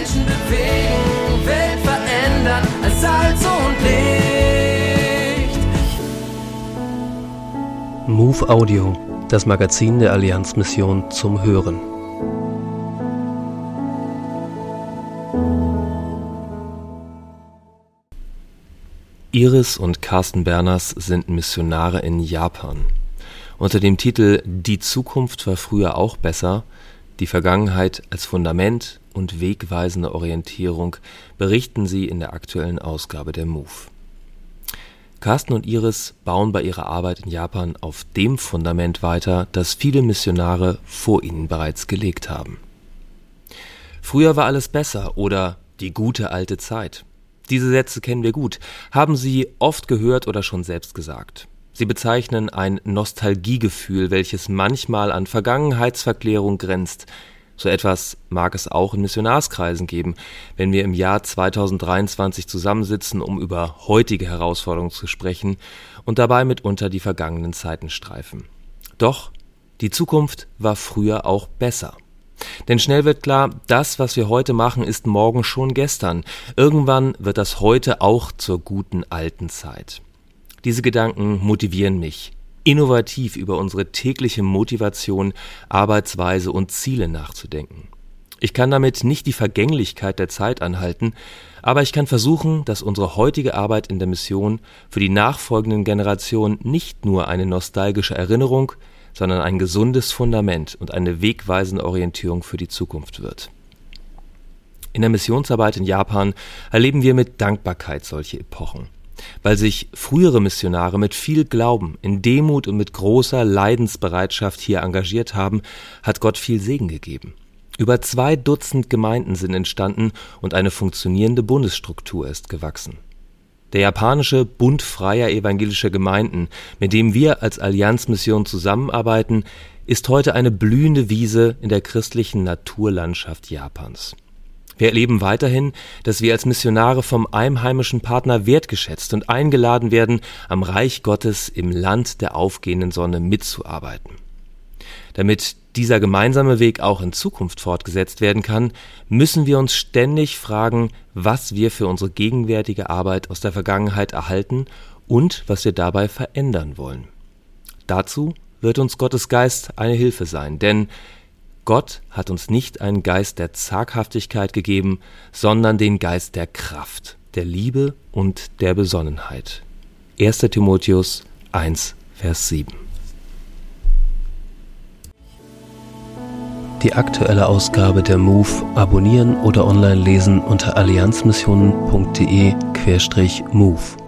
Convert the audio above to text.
Menschen bewegen, Welt verändern als Salz und Licht. Move Audio, das Magazin der Allianzmission zum Hören. Iris und Carsten Berners sind Missionare in Japan. Unter dem Titel Die Zukunft war früher auch besser, die Vergangenheit als Fundament und wegweisende Orientierung berichten sie in der aktuellen Ausgabe der MOVE. Carsten und Iris bauen bei ihrer Arbeit in Japan auf dem Fundament weiter, das viele Missionare vor ihnen bereits gelegt haben. Früher war alles besser oder die gute alte Zeit. Diese Sätze kennen wir gut, haben Sie oft gehört oder schon selbst gesagt. Sie bezeichnen ein Nostalgiegefühl, welches manchmal an Vergangenheitsverklärung grenzt. So etwas mag es auch in Missionarskreisen geben, wenn wir im Jahr 2023 zusammensitzen, um über heutige Herausforderungen zu sprechen und dabei mitunter die vergangenen Zeiten streifen. Doch die Zukunft war früher auch besser. Denn schnell wird klar, das, was wir heute machen, ist morgen schon gestern. Irgendwann wird das heute auch zur guten alten Zeit. Diese Gedanken motivieren mich, innovativ über unsere tägliche Motivation, Arbeitsweise und Ziele nachzudenken. Ich kann damit nicht die Vergänglichkeit der Zeit anhalten, aber ich kann versuchen, dass unsere heutige Arbeit in der Mission für die nachfolgenden Generationen nicht nur eine nostalgische Erinnerung, sondern ein gesundes Fundament und eine wegweisende Orientierung für die Zukunft wird. In der Missionsarbeit in Japan erleben wir mit Dankbarkeit solche Epochen. Weil sich frühere Missionare mit viel Glauben, in Demut und mit großer Leidensbereitschaft hier engagiert haben, hat Gott viel Segen gegeben. Über zwei Dutzend Gemeinden sind entstanden und eine funktionierende Bundesstruktur ist gewachsen. Der japanische Bund freier evangelischer Gemeinden, mit dem wir als Allianzmission zusammenarbeiten, ist heute eine blühende Wiese in der christlichen Naturlandschaft Japans. Wir erleben weiterhin, dass wir als Missionare vom einheimischen Partner wertgeschätzt und eingeladen werden, am Reich Gottes im Land der aufgehenden Sonne mitzuarbeiten. Damit dieser gemeinsame Weg auch in Zukunft fortgesetzt werden kann, müssen wir uns ständig fragen, was wir für unsere gegenwärtige Arbeit aus der Vergangenheit erhalten und was wir dabei verändern wollen. Dazu wird uns Gottes Geist eine Hilfe sein, denn Gott hat uns nicht einen Geist der Zaghaftigkeit gegeben, sondern den Geist der Kraft, der Liebe und der Besonnenheit. 1. Timotheus 1, Vers 7 Die aktuelle Ausgabe der MOVE abonnieren oder online lesen unter allianzmissionen.de-MOVE.